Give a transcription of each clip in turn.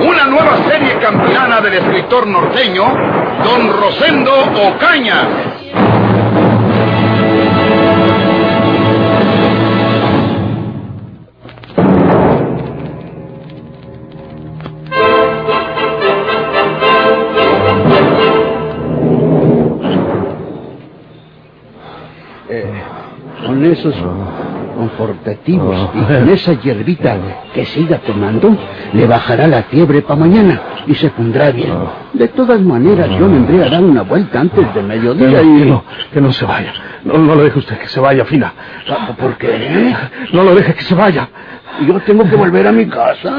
Una nueva serie campilana del escritor norteño, Don Rosendo Ocaña. con esos confortativos y con esa hierbita que siga tomando, le bajará la fiebre para mañana y se pondrá bien. De todas maneras, yo vendré a dar una vuelta antes de mediodía Que y... no, que no se vaya. No, no lo deje usted que se vaya, Fina. ¿Por qué? No lo deje que se vaya. Yo tengo que volver a mi casa.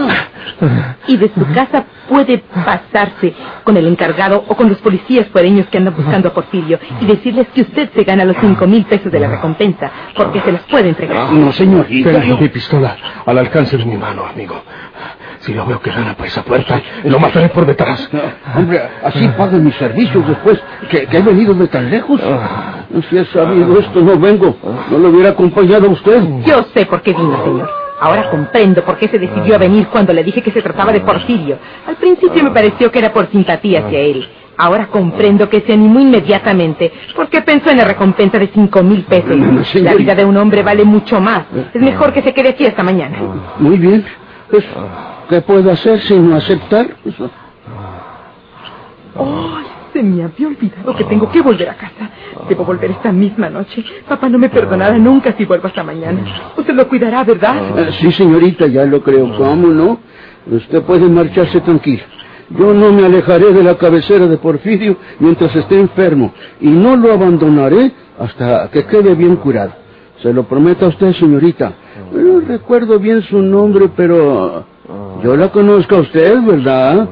Y de su casa puede pasarse con el encargado o con los policías fuereños que andan buscando a Porfirio y decirles que usted se gana los cinco mil pesos de la recompensa porque se los puede entregar. No, señorita. Tengo mi pistola al alcance de mi mano, amigo. Si lo veo que gana por esa puerta, lo mataré por detrás. Hombre, así pago mis servicios después que, que he venido de tan lejos. Si he sabido esto, no vengo. No lo hubiera acompañado a usted. Yo sé por qué vino, señor. Ahora comprendo por qué se decidió a venir cuando le dije que se trataba de Porfirio. Al principio me pareció que era por simpatía hacia él. Ahora comprendo que se animó inmediatamente porque pensó en la recompensa de cinco mil pesos. La vida de un hombre vale mucho más. Es mejor que se quede aquí hasta mañana. Muy bien. Pues, ¿qué puedo hacer sino aceptar? ¡Ay! Se me había olvidado que tengo que volver a casa. Debo volver esta misma noche. Papá no me perdonará nunca si vuelvo hasta mañana. Usted lo cuidará, ¿verdad? eh, sí, señorita, ya lo creo. ¿Cómo no? Usted puede marcharse tranquila. Yo no me alejaré de la cabecera de Porfirio mientras esté enfermo y no lo abandonaré hasta que quede bien curado. Se lo prometo a usted, señorita. No recuerdo bien su nombre, pero yo la conozco a usted, ¿verdad?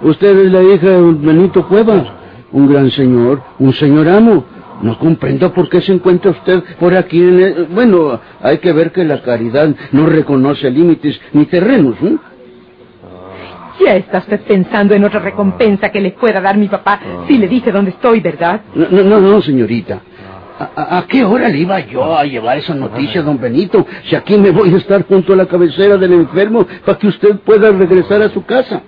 Usted es la hija de Benito Cueva, un gran señor, un señor amo. No comprendo por qué se encuentra usted por aquí. En el- Bueno, hay que ver que la caridad no reconoce límites ni terrenos. ¿eh? Ya está usted pensando en otra recompensa que le pueda dar mi papá si le dice dónde estoy, ¿verdad? No, no, no, señorita. ¿A, a- a qué hora le iba yo a llevar esa noticia, don Benito? Si aquí me voy a estar junto a la cabecera del enfermo para que usted pueda regresar a su casa.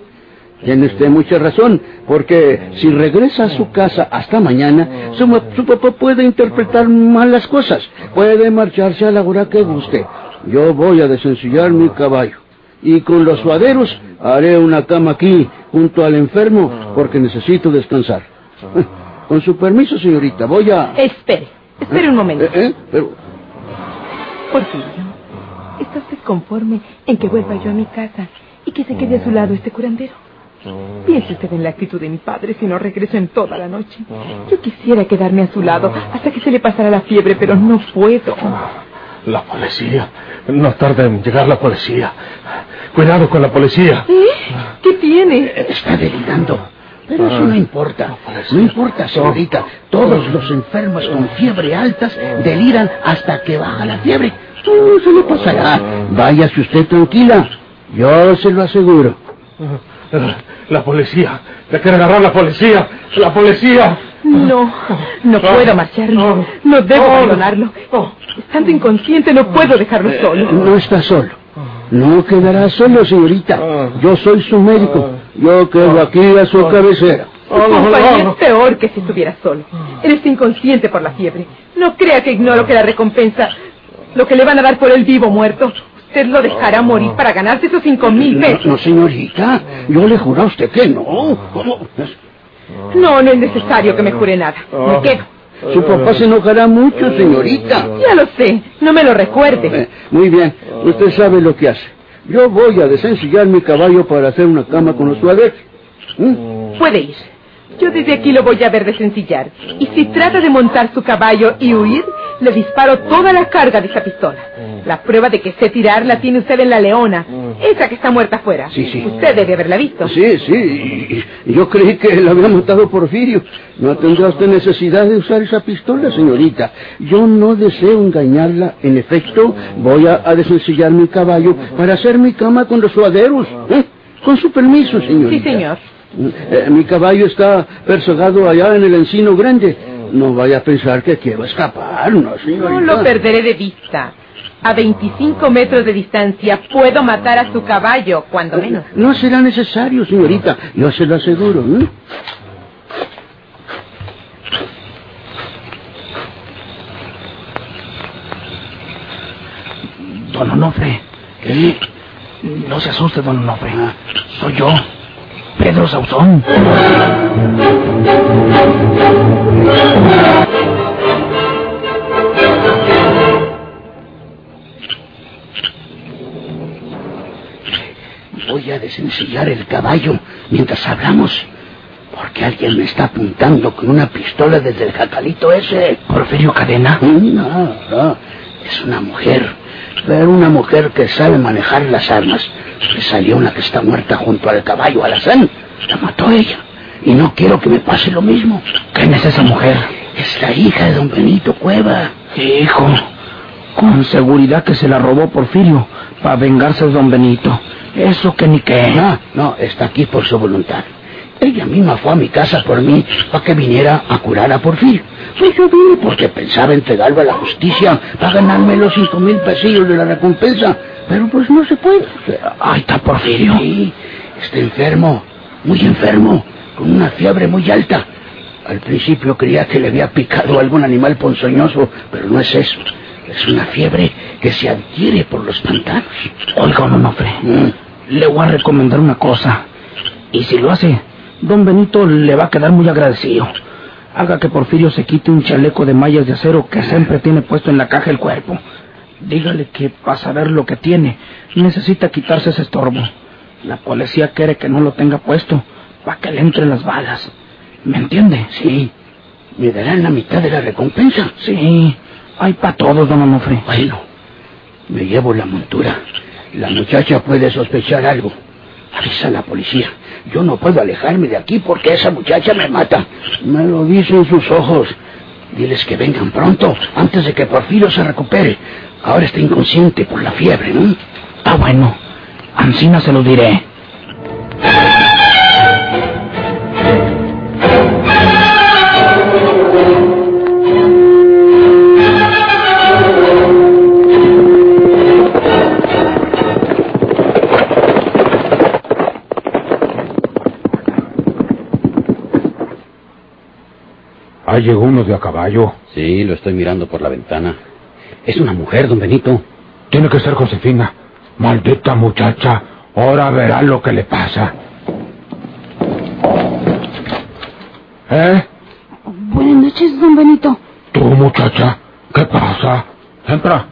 Tiene usted mucha razón, porque si regresa a su casa hasta mañana, su, papá puede interpretar mal las cosas. Puede marcharse a la hora que guste. Yo voy a desencillar mi caballo. Y con los suaderos haré una cama aquí, junto al enfermo, porque necesito descansar. Con su permiso, señorita, voy a... Espere, espere un momento. ¿Eh, eh? Pero, Porfirio, ¿está usted conforme en que vuelva yo a mi casa y que se quede a su lado este curandero? Piense usted en la actitud de mi padre si no regreso en toda la noche. Yo quisiera quedarme a su lado hasta que se le pasara la fiebre, pero no puedo. La policía. No tarda en llegar la policía. Cuidado con la policía. ¿Eh? ¿Qué tiene? está delirando. Pero eso no importa. No importa, señorita. Todos los enfermos con fiebre altas deliran hasta que baja la fiebre. No se le pasará. Váyase usted tranquila. Yo se lo aseguro. La policía. Le quiere agarrar la policía. La policía. No, no puedo marcharlo. No debo abandonarlo. Estando inconsciente no puedo dejarlo solo. No está solo. No quedará solo, señorita. Yo soy su médico. Yo quedo aquí a su cabecera. Su compañía es peor que si estuviera solo. Él está inconsciente por la fiebre. No crea que ignoro que la recompensa, lo que le van a dar por el vivo muerto, usted lo dejará morir para ganarse esos cinco mil No, pesos. no, señorita. Yo le juro a usted que no. ¿Cómo? No, no es necesario que me jure nada. Me quedo. Su papá se enojará mucho, señorita. Ya lo sé. No me lo recuerde. Eh, muy bien, usted sabe lo que hace. Yo voy a desencillar mi caballo para hacer una cama con los suaderos. ¿Mm? Puede ir. Yo desde aquí lo voy a ver desencillar. Y si trata de montar su caballo y huir, le disparo toda la carga de esa pistola. La prueba de que sé tirar la tiene usted en la leona. Esa que está muerta afuera. Sí, sí. Usted debe haberla visto. Sí, sí. Yo creí que la había matado Porfirio. No tendrá usted necesidad de usar esa pistola, señorita. Yo no deseo engañarla. En efecto, voy a, a desencillar mi caballo para hacer mi cama con los suaderos. ¿eh? Con su permiso, señorita. Sí, señor. Eh, mi caballo está persogado allá en el encino grande. No vaya a pensar que quiero escapar, no, señorita. No lo perderé de vista. A 25 metros de distancia puedo matar a su caballo, cuando menos. No será necesario, señorita. Yo se lo aseguro. ¿eh? Don Onofre. ¿Qué? No se asuste, don Onofre. Ah. Soy yo, Pedro Sauzón. Voy a desencillar el caballo mientras hablamos. Porque alguien me está apuntando con una pistola desde el jacalito ese. Porfirio Cadena. No, no. Es una mujer. Pero una mujer que sabe manejar las armas. Le salió una que está muerta junto al caballo Alazán. La mató ella. Y no quiero que me pase lo mismo. ¿Quién es esa mujer? Es la hija de don Benito Cueva. Hijo, con seguridad que se la robó Porfirio para vengarse de don Benito. Eso que ni qué. No, no, está aquí por su voluntad. Ella misma fue a mi casa por mí para que viniera a curar a Porfirio. Pues yo vine porque pensaba entregarlo a la justicia para ganarme los cinco mil pesillos de la recompensa. Pero pues no se puede. Ahí está Porfirio. Sí, está enfermo, muy enfermo, con una fiebre muy alta. Al principio creía que le había picado algún animal ponzoñoso, pero no es eso. Es una fiebre que se adquiere por los pantanos. Oiga, Onofre, Mm. le voy a recomendar una cosa. Y si lo hace, don Benito le va a quedar muy agradecido. Haga que Porfirio se quite un chaleco de mallas de acero que siempre tiene puesto en la caja el cuerpo. Dígale que para saber lo que tiene, necesita quitarse ese estorbo. La policía quiere que no lo tenga puesto, para que le entren las balas. ¿Me entiende? Sí, me darán la mitad de la recompensa. Sí, hay para todos, don Onofre. Bueno, me llevo la montura. La muchacha puede sospechar algo. Avisa a la policía. Yo no puedo alejarme de aquí porque esa muchacha me mata. Me lo dicen sus ojos. Diles que vengan pronto, antes de que Porfirio se recupere. Ahora está inconsciente por la fiebre, ¿no? Ah, bueno. Ancina se lo diré. Ahí llegó uno de a caballo. Sí, lo estoy mirando por la ventana. Es una mujer, don Benito. Tiene que ser Josefina. Maldita muchacha. Ahora verá lo que le pasa. ¿Eh? Buenas noches, don Benito. Tú, muchacha. ¿Qué pasa? Entra.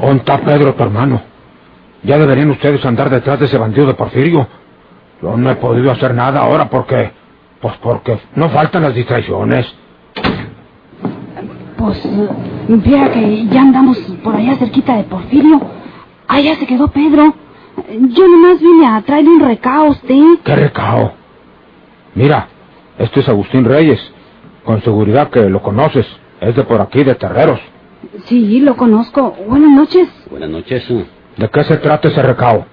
¿Dónde está Pedro, tu hermano? Ya deberían ustedes andar detrás de ese bandido de Porfirio. Yo no he podido hacer nada ahora porque... Pues porque no faltan las distracciones. Pues, eh, viera que ya andamos por allá cerquita de Porfirio. Allá se quedó Pedro. Yo nomás vine a traerle un recao a usted. ¡Qué recao! Mira, este es Agustín Reyes. Con seguridad que lo conoces. Es de por aquí, de Terreros. Sí, lo conozco. Buenas noches. Buenas noches. ¿De qué se trata ese recao?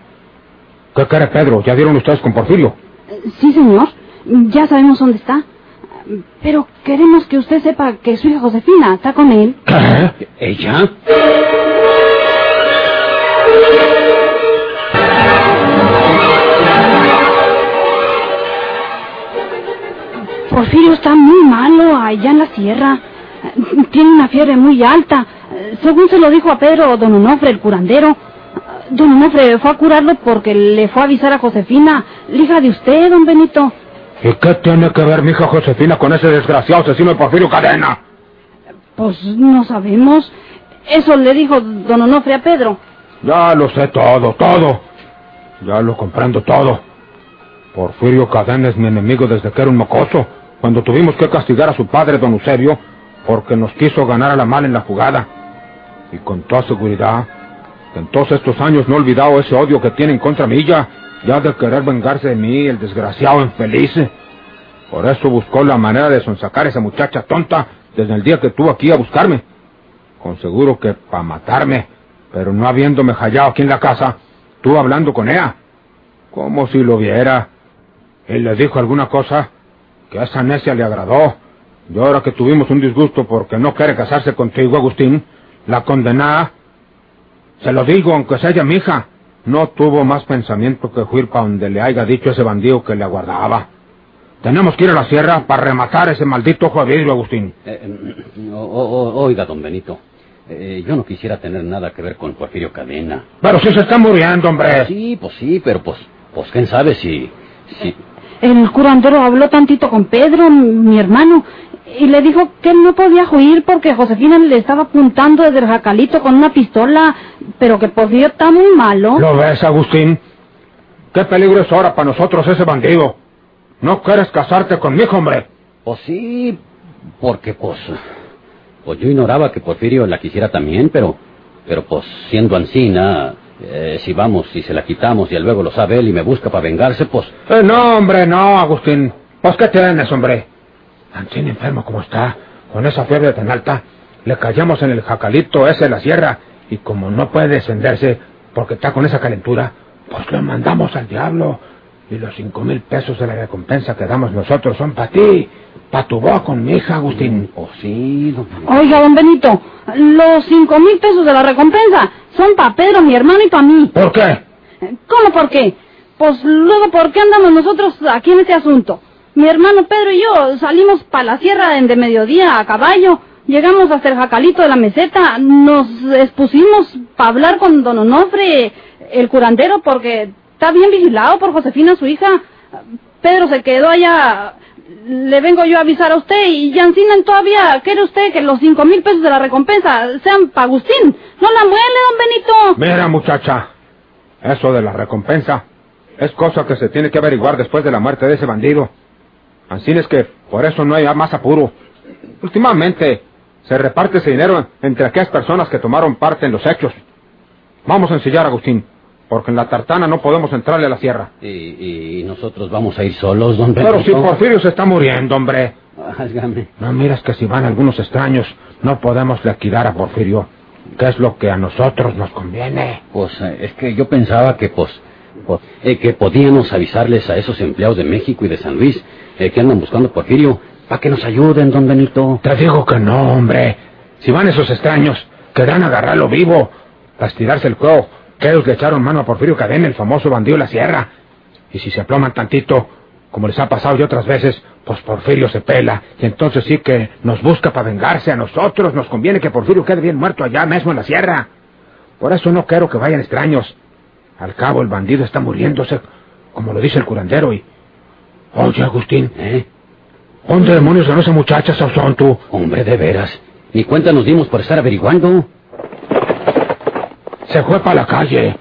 ¿Qué quiere Pedro? ¿Ya dieron ustedes con Porfirio? Eh, Sí, señor. Ya sabemos dónde está. Pero queremos que usted sepa que su hija Josefina está con él. ¿Qué? ¿Ella? Porfirio está muy malo allá en la sierra. Tiene una fiebre muy alta. Según se lo dijo a Pedro don Onofre, el curandero. Don Onofre fue a curarlo porque le fue a avisar a Josefina, la hija de usted, don Benito. ¿Y qué tiene que ver mi hija Josefina con ese desgraciado asesino de Porfirio Cadena? Pues no sabemos. Eso le dijo don Onofre a Pedro. Ya lo sé todo, todo. Ya lo comprendo todo. Porfirio Cadena es mi enemigo desde que era un mocoso, cuando tuvimos que castigar a su padre, don Eusebio, porque nos quiso ganar a la mala en la jugada. Y con toda seguridad, en todos estos años no he olvidado ese odio que tienen contra mí ya, ya de querer vengarse de mí, el desgraciado infeliz. Por eso buscó la manera de sonsacar a esa muchacha tonta desde el día que estuvo aquí a buscarme. Con seguro que para matarme, pero no habiéndome hallado aquí en la casa, estuvo hablando con ella. Como si lo viera. Él le dijo alguna cosa que a esa necia le agradó. Y ahora que tuvimos un disgusto porque no quiere casarse contigo, Agustín, la condenada, se lo digo, aunque sea ella mi hija, no tuvo más pensamiento que huir para donde le haya dicho ese bandido que le aguardaba. Tenemos que ir a la sierra para rematar ese maldito ojo de vidrio, Agustín. Eh, eh, o- o- oiga, don Benito, eh, yo no quisiera tener nada que ver con Porfirio Cadena. Pero si se está muriendo, hombre. Sí, pues sí, pero pues, pues quién sabe si... si... El curandero habló tantito con Pedro, mi hermano, y le dijo que él no podía huir porque Josefina le estaba apuntando desde el jacalito con una pistola, pero que Porfirio está muy malo. ¿Lo ves, Agustín? ¿Qué peligro es ahora para nosotros ese bandido? ¿No quieres casarte conmigo, hombre? Pues sí, porque pues... Pues yo ignoraba que Porfirio la quisiera también, pero... Pero pues siendo ancina, eh, si vamos y se la quitamos y luego lo sabe él y me busca para vengarse, pues... Eh, no, hombre, no, Agustín. Pues, ¿qué tienes, hombre? Ancín enfermo como está, con esa fiebre tan alta, le callamos en el jacalito ese de la sierra, y como no puede descenderse porque está con esa calentura, pues lo mandamos al diablo. Y los cinco mil pesos de la recompensa que damos nosotros son para ti, para tu boca con mi hija, Agustín. Pues sí, don Benito. Oiga, don Benito, los cinco mil pesos de la recompensa son para Pedro, mi hermano, y para mí. ¿Por qué? ¿Cómo por qué? Pues luego, ¿por qué andamos nosotros aquí en este asunto? Mi hermano Pedro y yo salimos para la sierra de mediodía a caballo, llegamos hasta el jacalito de la meseta, nos expusimos para hablar con don Onofre, el curandero, porque está bien vigilado por Josefina, su hija. Pedro se quedó allá, le vengo yo a avisar a usted y Yancina todavía, ¿quiere usted que los cinco mil pesos de la recompensa sean para Agustín? No la muele, don Benito. Mira, muchacha, eso de la recompensa es cosa que se tiene que averiguar después de la muerte de ese bandido. Así es que por eso no hay más apuro. Últimamente se reparte ese dinero entre aquellas personas que tomaron parte en los hechos. Vamos a ensillar, Agustín, porque en la tartana no podemos entrarle a la sierra. Y, y nosotros vamos a ir solos, don Pero si Benito. Porfirio se está muriendo, hombre. Válgame. No miras que si van algunos extraños, no podemos liquidar a Porfirio. ¿Qué es lo que a nosotros nos conviene? Pues eh, es que yo pensaba que, pues, pues, eh, que podíamos avisarles a esos empleados de México y de San Luis eh, que andan buscando Porfirio para que nos ayuden, don Benito. Te digo que no, hombre. Si van esos extraños, querrán agarrarlo vivo, para estirarse el cuello, que ellos le echaron mano a Porfirio Cadena, el famoso bandido de la sierra. Y si se aploman tantito, como les ha pasado ya otras veces, pues Porfirio se pela, y entonces sí que nos busca para vengarse a nosotros. Nos conviene que Porfirio quede bien muerto allá mismo en la sierra. Por eso no quiero que vayan extraños. Al cabo, el bandido está muriéndose, como lo dice el curandero, y... Oye, Agustín, ¿Eh? ¿dónde demonios ganó esa muchacha, Sauzón, tú? Hombre, de veras. Ni cuenta nos dimos por estar averiguando. Se fue para la calle.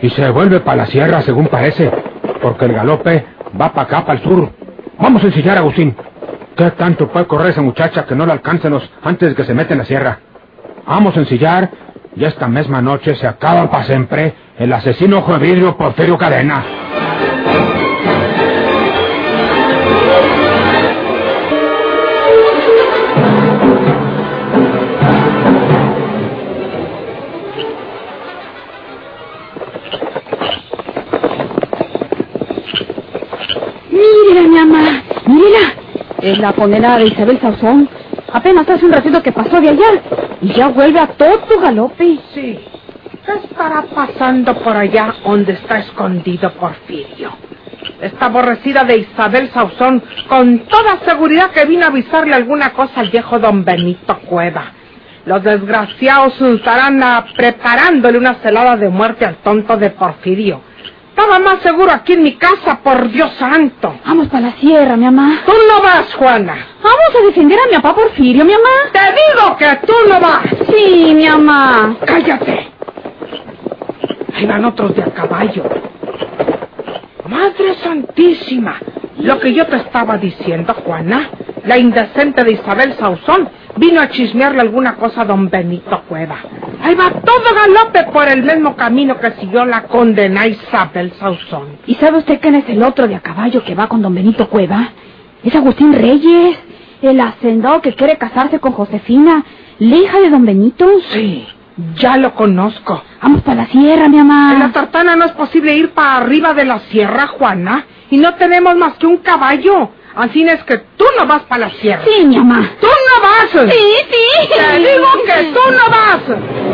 Y se vuelve para la sierra, según parece. Porque el galope va para acá, para el sur. Vamos a ensillar, Agustín. ¿Qué tanto puede correr esa muchacha que no la alcáncenos antes de que se mete en la sierra? Vamos a ensillar y esta misma noche se acaba para siempre el asesino ojo de vidrio Porfirio Cadena. La condenada de Isabel Sauzón. Apenas hace un ratito que pasó de allá. Y ya vuelve a todo galope. Sí. ¿Qué estará pasando por allá donde está escondido Porfirio? Esta aborrecida de Isabel Sauzón, con toda seguridad que vino a avisarle alguna cosa al viejo don Benito Cueva. Los desgraciados estarán preparándole una celada de muerte al tonto de Porfirio. Estaba más seguro aquí en mi casa, por Dios santo. Vamos para la sierra, mi mamá. Tú no vas, Juana. Vamos a defender a mi papá Porfirio, mi mamá. Te digo que tú no vas. Sí, mi mamá. ¡Cállate! Ahí van otros de a caballo. Madre Santísima, lo que yo te estaba diciendo, Juana, la indecente de Isabel Sauzón vino a chismearle alguna cosa a don Benito Cueva. Ahí va todo galope por el mismo camino que siguió la condena Isabel Sauzón. ¿Y sabe usted quién es el otro de a caballo que va con don Benito Cueva? Es Agustín Reyes, el hacendado que quiere casarse con Josefina, la hija de don Benito. Sí, ya lo conozco. Vamos para la sierra, mi mamá. En la tartana no es posible ir para arriba de la sierra, Juana. Y no tenemos más que un caballo. Así es que tú no vas para la sierra. Sí, mi mamá. ¡Tú no vas! Sí, sí. Te digo que tú no vas.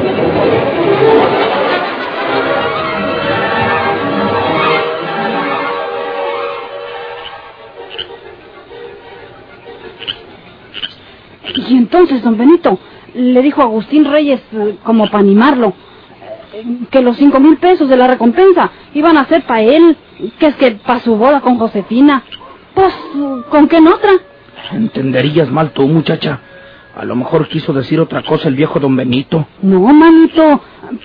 Y entonces, don Benito, le dijo a Agustín Reyes, eh, como para animarlo, eh, que los cinco mil pesos de la recompensa iban a ser para él, que es que para su boda con Josefina. Pues, ¿con qué otra? Entenderías mal tú, muchacha. A lo mejor quiso decir otra cosa el viejo don Benito. No, manito,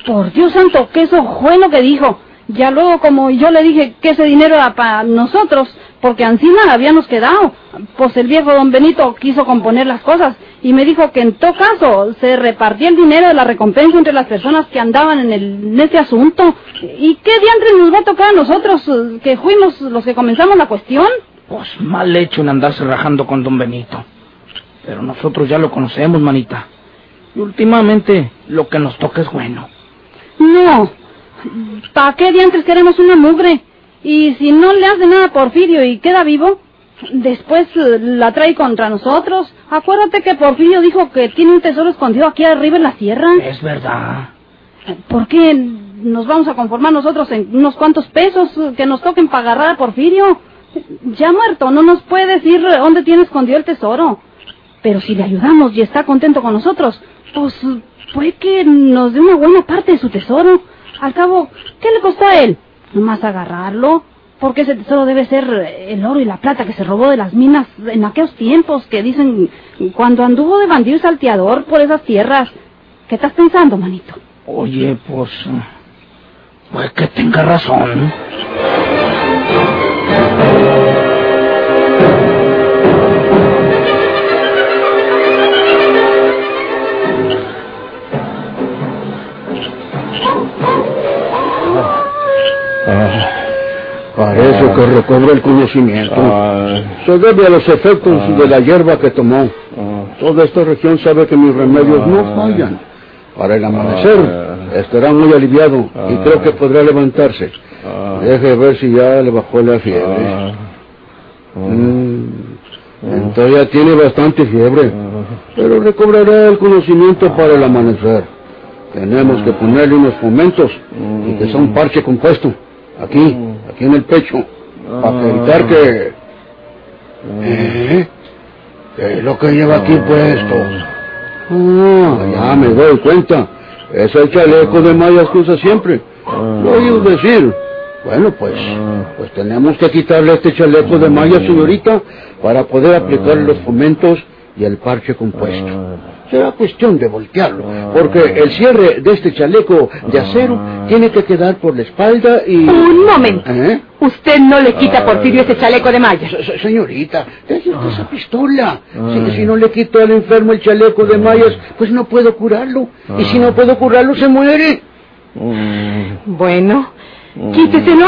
por Dios santo, que eso fue lo que dijo. Ya luego, como yo le dije que ese dinero era para nosotros, porque encima habíamos quedado, pues el viejo don Benito quiso componer las cosas y me dijo que en todo caso se repartía el dinero de la recompensa entre las personas que andaban en, el, en este asunto. ¿Y qué diantres nos va a tocar a nosotros, eh, que fuimos los que comenzamos la cuestión? Pues mal hecho en andarse rajando con don Benito. Pero nosotros ya lo conocemos, manita. Y últimamente lo que nos toca es bueno. No, ¿para qué diantres queremos una mugre? Y si no le hace nada a Porfirio y queda vivo, después eh, la trae contra nosotros. Acuérdate que Porfirio dijo que tiene un tesoro escondido aquí arriba en la sierra. Es verdad. ¿Por qué nos vamos a conformar nosotros en unos cuantos pesos que nos toquen para agarrar a Porfirio? Ya muerto, no nos puede decir dónde tiene escondido el tesoro. Pero si le ayudamos y está contento con nosotros, pues puede que nos dé una buena parte de su tesoro. Al cabo, ¿qué le costó a él? Nomás agarrarlo. Porque ese tesoro debe ser el oro y la plata que se robó de las minas en aquellos tiempos que dicen cuando anduvo de bandido y salteador por esas tierras. ¿Qué estás pensando, manito? Oye, pues... Pues que tenga razón. Parece que recobra el conocimiento. Se debe a los efectos de la hierba que tomó. Toda esta región sabe que mis remedios no fallan. Para el amanecer estará muy aliviado y creo que podrá levantarse. Deje ver si ya le bajó la fiebre. Mm, Entonces ya tiene bastante fiebre, pero recobrará el conocimiento para el amanecer. Tenemos que ponerle unos fomentos y que sea un parche compuesto. Aquí, aquí en el pecho, para evitar que... ¿Eh? ¿Qué es lo que lleva aquí puesto? Ah, ya me doy cuenta. Es el chaleco de mallas que usa siempre. Lo oído decir. Bueno, pues, pues tenemos que quitarle este chaleco de malla, señorita, para poder aplicar los fomentos y el parche compuesto. Será cuestión de voltearlo, porque el cierre de este chaleco de acero tiene que quedar por la espalda y... Un momento. ¿Eh? Usted no le quita a Porfirio ese chaleco de malla. Se- se- Señorita, deje usted esa pistola. Si, si no le quito al enfermo el chaleco de mallas, pues no puedo curarlo. Y si no puedo curarlo, se muere. Bueno, quíteselo.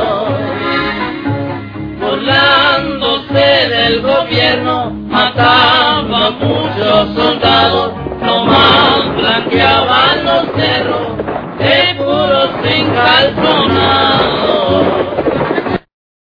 Burlándose del gobierno, mataba a muchos soldados, nomás blanqueaban los cerros de puros encalzonados.